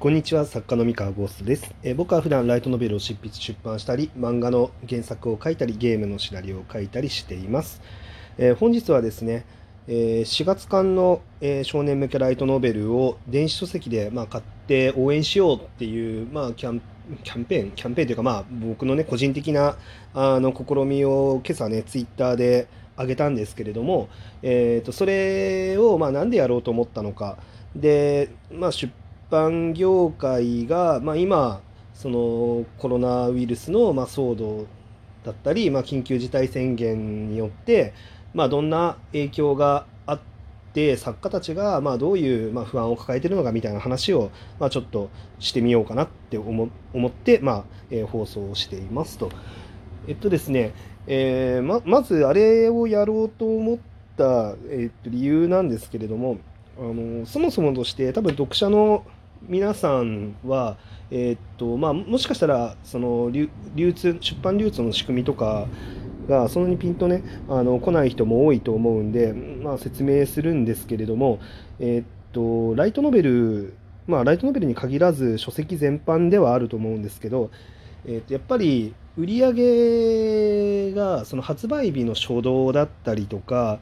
こんにちは作家の三河ゴーストです、え、僕は普段ライトノベルを執筆出版したり漫画の原作を書いたりゲームのシナリオを書いたりしています、えー、本日はですね、えー、4月間の、え少年向けライトノベルを電子書籍で、まあ、買って応援しようっていう、まあ、キャンキャンペーンキャンペーンというかまあ僕のね個人的なあの試みを今朝ねツイッターで上げたんですけれども、えー、とそれをまあなんでやろうと思ったのか。で、まあ、出般業界が、まあ、今そのコロナウイルスのまあ騒動だったり、まあ、緊急事態宣言によって、まあ、どんな影響があって作家たちがまあどういうまあ不安を抱えてるのかみたいな話をまあちょっとしてみようかなって思思って、まあえー、放送をしていますと。えっとですね、えー、ままずあれをやろうと思った、えっと、理由なんですけれどもあのそもそもとして多分読者の皆さんは、えー、っとまあ、もしかしたらその流通出版流通の仕組みとかがそんなにピンとねあの来ない人も多いと思うんで、まあ、説明するんですけれども、えー、っとライトノベルまあライトノベルに限らず書籍全般ではあると思うんですけど、えー、っとやっぱり売り上げがその発売日の初動だったりとか、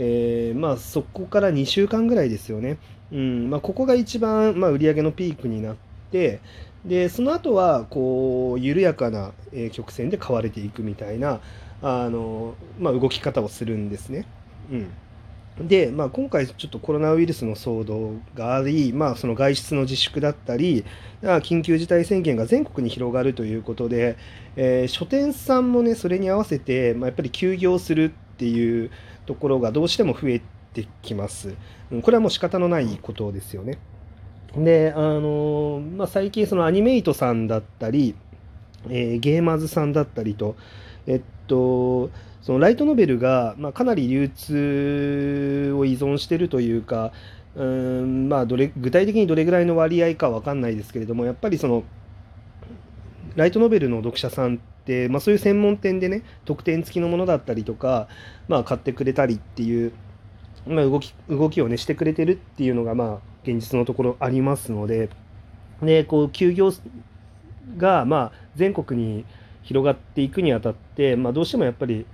えー、まあそこから2週間ぐらいですよね。うんまあ、ここが一番、まあ、売り上げのピークになってでその後はこう緩やかな、え曲線で買われていくみたいなあの、まあ、動き方をするんですね。うん、で、まあ、今回ちょっとコロナウイルスの騒動があり、まあ、その外出の自粛だったり緊急事態宣言が全国に広がるということで、えー、書店さんもねそれに合わせて、まあ、やっぱり休業するっていうところがどうしても増えてきます。これはもう仕方のないことですよね。で、あのまあ、最近そのアニメイトさんだったり、えー、ゲーマーズさんだったりと、えっと、そのライトノベルが、まあ、かなり流通を依存してるというか、うんまあ、どれ具体的にどれぐらいの割合か分かんないですけれどもやっぱりそのライトノベルの読者さんって、まあ、そういう専門店でね特典付きのものだったりとか、まあ、買ってくれたりっていうまあ、動き動きをねしてくれてるっていうのがまあ現実のところありますのででこう休業がまあ全国に広がっていくにあたって、まあ、どうしてもやっぱり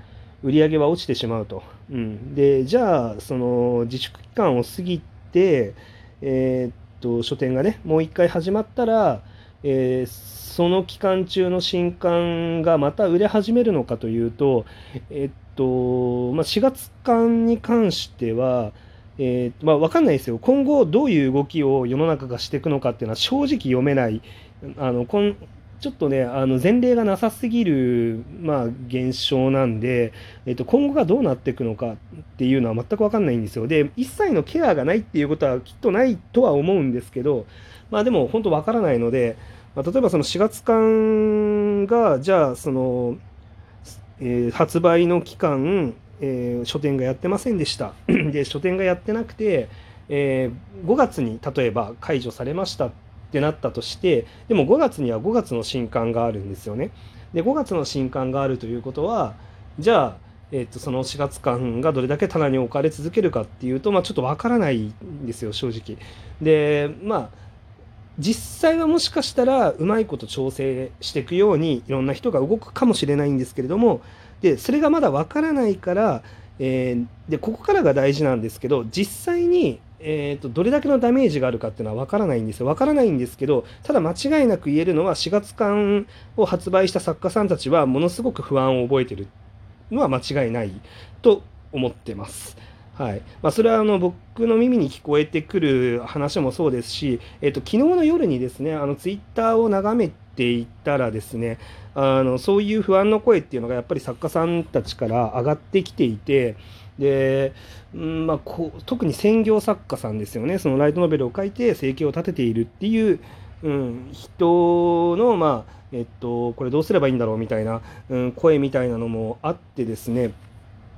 売り上げは落ちてしまうと。うん、でじゃあその自粛期間を過ぎて、えー、っと書店がねもう一回始まったら、えー、その期間中の新刊がまた売れ始めるのかというと、え、っと、まあ、4月間に関しては、えーまあ、分かんないですよ、今後どういう動きを世の中がしていくのかっていうのは正直読めない、あのこんちょっとね、あの前例がなさすぎる、まあ、現象なんで、えっと、今後がどうなっていくのかっていうのは全く分かんないんですよ。で、一切のケアがないっていうことはきっとないとは思うんですけど、まあでも本当分からないので、まあ、例えばその4月間が、じゃあ、その、えー、発売の期間、えー、書店がやってませんでした。で書店がやってなくて、えー、5月に例えば解除されましたってなったとしてでも5月には5月の新刊があるんですよね。で5月の新刊があるということはじゃあ、えーと、その4月間がどれだけ棚に置かれ続けるかっていうと、まあ、ちょっとわからないんですよ正直。でまあ実際はもしかしたらうまいこと調整していくようにいろんな人が動くかもしれないんですけれどもでそれがまだわからないから、えー、でここからが大事なんですけど実際に、えーと、どれだけのダメージがあるかっていうのはわからないんですよわからないんですけどただ間違いなく言えるのは4月間を発売した作家さんたちはものすごく不安を覚えてるのは間違いないと思ってます。はい。まあ、それはあの僕の耳に聞こえてくる話もそうですし、えっと、昨日の夜にですねあのツイッターを眺めていたらですねあのそういう不安の声っていうのがやっぱり作家さんたちから上がってきていてで、うんまあ、こう特に専業作家さんですよね。そのライトノベルを書いて生計を立てているっていう、うん、人のまあえっと、これどうすればいいんだろうみたいな、うん、声みたいなのもあってですね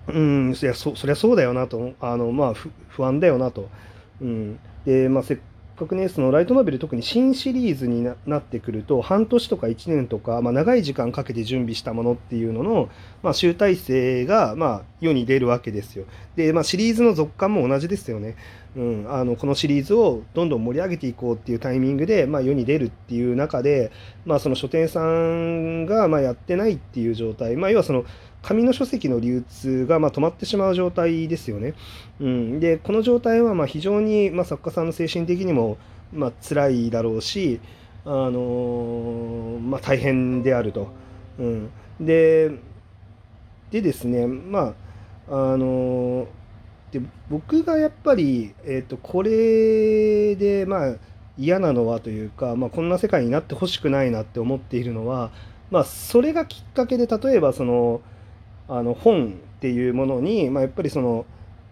うん、そりゃそそりゃそうだよなと、あのまあ、不安だよなと。うん、で、まあ、せっかくね、そのライトノベル、特に新シリーズになってくると、半年とか1年とか、まあ、長い時間かけて準備したものっていうのの、まあ、集大成が、まあ、世に出るわけですよ。で、まあ、シリーズの続刊も同じですよね。うん、あのこのシリーズをどんどん盛り上げていこうっていうタイミングで、まあ、世に出るっていう中で、まあ、その書店さんがまやってないっていう状態、まあ、要はその紙の書籍の流通がま止まってしまう状態ですよね。うん、でこの状態はま非常にま作家さんの精神的にもまあ辛いだろうし、あのー、ま、大変であると。うん、ででですねまああのーで僕がやっぱり、えーと、これでまあ嫌なのはというか、まあ、こんな世界になってほしくないなって思っているのは、まあ、それがきっかけで例えばそのあの本っていうものに、まあ、やっぱりその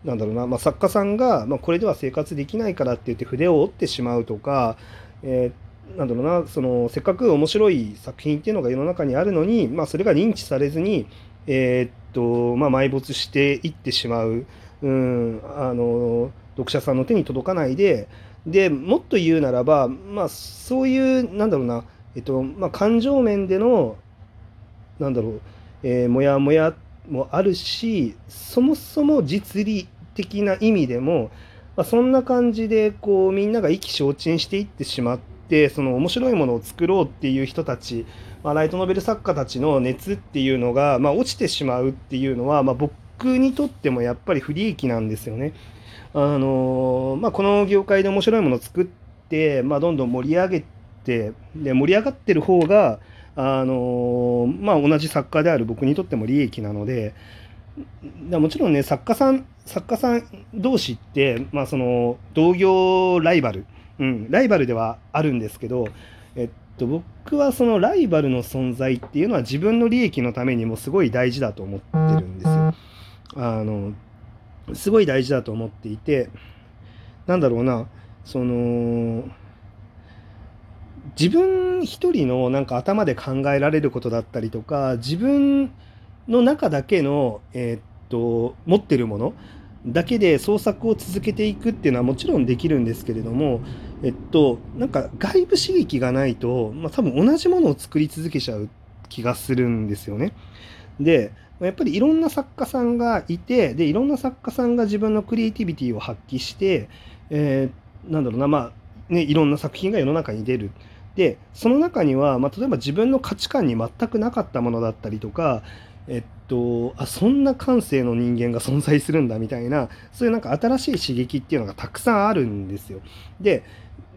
なんだろうな、まあ、作家さんが、まあ、これでは生活できないからって言って筆を折ってしまうとか、えー、なんだろうなそのせっかく面白い作品っていうのが世の中にあるのに、まあ、それが認知されずに、えー、っとまあ、埋没していってしまう。うんあの読者さんの手に届かないででもっと言うならば、まあ、そういうなんだろうな、えっとまあ、感情面でのなんだろう、えー、もやもやもあるしそもそも実利的な意味でも、まあ、そんな感じでこうみんなが意気消沈していってしまってその面白いものを作ろうっていう人たち、まあ、ライトノベル作家たちの熱っていうのが、まあ、落ちてしまうっていうのは、まあ、僕僕にとってもやっぱり不利益なんですよね。あのまあ、この業界で面白いものを作って、まあ、どんどん盛り上げてで盛り上がってる方があのまあ、同じ作家である僕にとっても利益なのでもちろんね作家さん作家さん同士って、まあ、その同業ライバル、うん、ライバルではあるんですけど、えっと、僕はそのライバルの存在っていうのは自分の利益のためにもすごい大事だと思ってるんですよ。あのすごい大事だと思っていてなんだろうなその自分一人のなんか頭で考えられることだったりとか自分の中だけの、えー、っと持ってるものだけで創作を続けていくっていうのはもちろんできるんですけれども、えっと、なんか外部刺激がないと、まあ、多分同じものを作り続けちゃう気がするんですよね。でやっぱりいろんな作家さんがいてでいろんな作家さんが自分のクリエイティビティを発揮して、えー、なんだろうなまあねいろんな作品が世の中に出る。でその中には、まあ、例えば自分の価値観に全くなかったものだったりとかえっとあそんな感性の人間が存在するんだみたいなそういうなんか新しい刺激っていうのがたくさんあるんですよ。で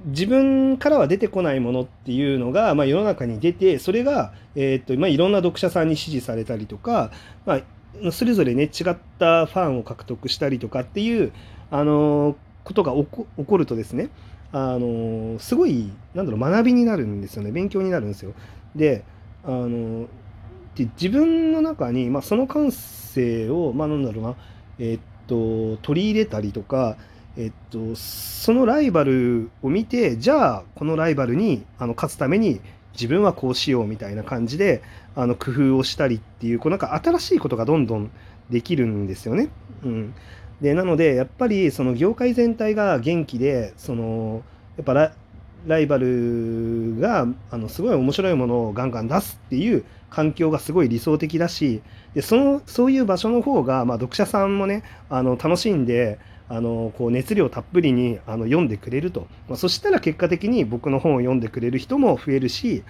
自分からは出てこないものっていうのが、まあ、世の中に出てそれが、えー、っとまあ、いろんな読者さんに支持されたりとか、まあ、それぞれね違ったファンを獲得したりとかっていう、あのことが起こるとですね、あのすごいなんだろう学びになるんですよね勉強になるんですよ。であので自分の中に、まあ、その感性を、まあ、なんだろうな、えー、っと取り入れたりとかえっと、そのライバルを見てじゃあこのライバルにあの勝つために自分はこうしようみたいな感じであの工夫をしたりっていうこうなんか新しいことがどんどんできるんですよね。うん、でなのでやっぱりその業界全体が元気でそのやっぱラライバルがあのすごい面白いものをガンガン出すっていう環境がすごい理想的だしでそのそういう場所の方が、まあ、読者さんもねあの楽しんであのこう熱量たっぷりにあの読んでくれると、まあ、そしたら結果的に僕の本を読んでくれる人も増えるし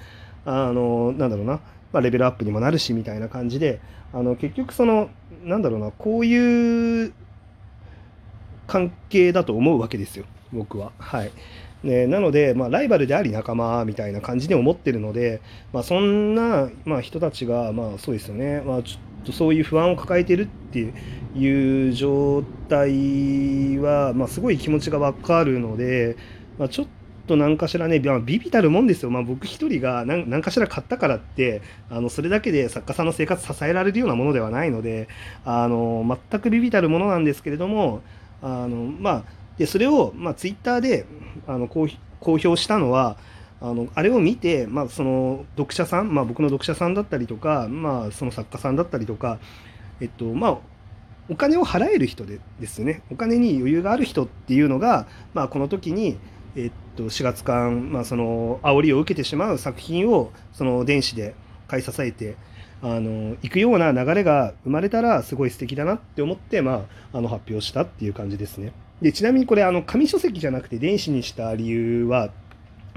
あのなんだろうな、まあ、レベルアップにもなるしみたいな感じであの結局そのなんだろうな。こういう関係だと思うわけですよ。僕は。はい。ね、なので、まあ、ライバルであり仲間みたいな感じで思ってるので、まあ、そんな、まあ、人たちが、まあ、そうですよね、まあ、ちょっとそういう不安を抱えてるっていういう状態は、まあ、すごい気持ちがわかるので、まあ、ちょっと何かしらね、まあ、ビビたるもんですよ、まあ、僕一人が何何かしら買ったからってあのそれだけで作家さんの生活支えられるようなものではないのであの全くビビたるものなんですけれどもあのまあでそれを、まあ、ツイッターであの公表したのはあのあれを見て、まあ、その読者さん、まあ、僕の読者さんだったりとか、まあ、その作家さんだったりとか、えっとまあ、お金を払える人でですねお金に余裕がある人っていうのが、まあ、この時に、えっと、4月間、まあ、その煽りを受けてしまう作品をその電子で買い支えてあの行くような流れが生まれたらすごい素敵だなって思って、まあ、あの発表したっていう感じですね。でちなみにこれあの紙書籍じゃなくて電子にした理由は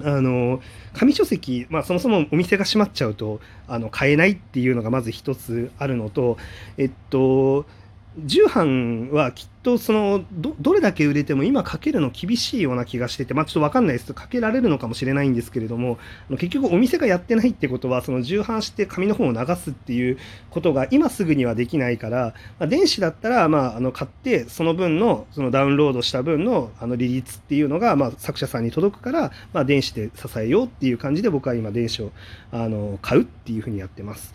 あの紙書籍、まあ、そもそもお店が閉まっちゃうとあの買えないっていうのがまず一つあるのとえっと重版はきっとそのどどれだけ売れても今かけるの厳しいような気がしてて、まあ、ちょっと分かんないですかけられるのかもしれないんですけれども結局お店がやってないってことはその重版して紙の本を流すっていうことが今すぐにはできないから、まあ、電子だったら、まあ、あの買ってその分のそのダウンロードした分のあの利率っていうのが、まあ、作者さんに届くから、まあ、電子で支えようっていう感じで僕は今電子をあの買うっていうふうにやってます。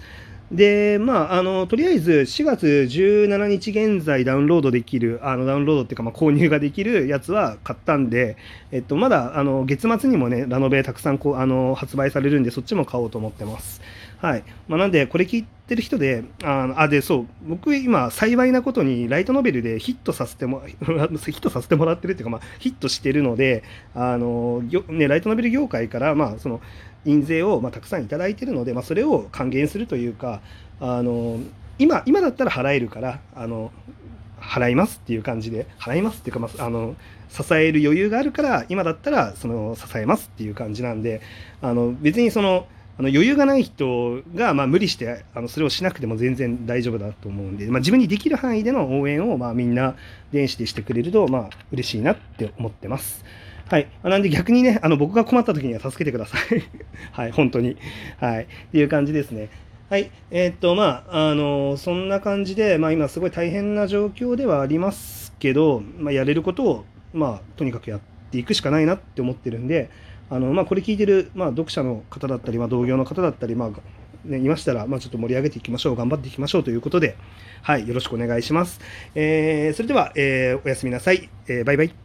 で、まあ、あの、とりあえず4月17日現在ダウンロードできる、あの、ダウンロードっていうか、まあ、購入ができるやつは買ったんで、えっと、まだ、あの、月末にもね、ラノベたくさんこう、あの、発売されるんで、そっちも買おうと思ってます。はい。まあ、なんで、これ聞いてる人で、ああ、で、そう、僕今、幸いなことに、ライトノベルでヒットさせても、ヒットさせてもらってるっていうか、まあ、ヒットしてるので、あの、ね、ライトノベル業界から、まあ、その、印税をまたくさんいただいてるので、まあ、それを還元するというかあの今今だったら払えるからあの払いますっていう感じで払いますっていうか、まあ、あの支える余裕があるから今だったらその支えますっていう感じなんであの別にそのあの余裕がない人がまあ無理してあのそれをしなくても全然大丈夫だと思うんで、まあ、自分にできる範囲での応援をまあみんな電子でしてくれるとまあ嬉しいなって思ってます。はい。なんで逆にね、あの僕が困った時には助けてください。はい、本当に。はい。っていう感じですね。はい。えー、っと、まあ、あの、そんな感じで、まあ今すごい大変な状況ではありますけど、まあやれることを、まあとにかくやっていくしかないなって思ってるんで、あの、まあこれ聞いてる、まあ読者の方だったり、まあ同業の方だったり、まあ、ね、いましたら、まあ、ちょっと盛り上げていきましょう。頑張っていきましょうということで、はい、よろしくお願いします。えー、それでは、えー、おやすみなさい。えー、バイバイ。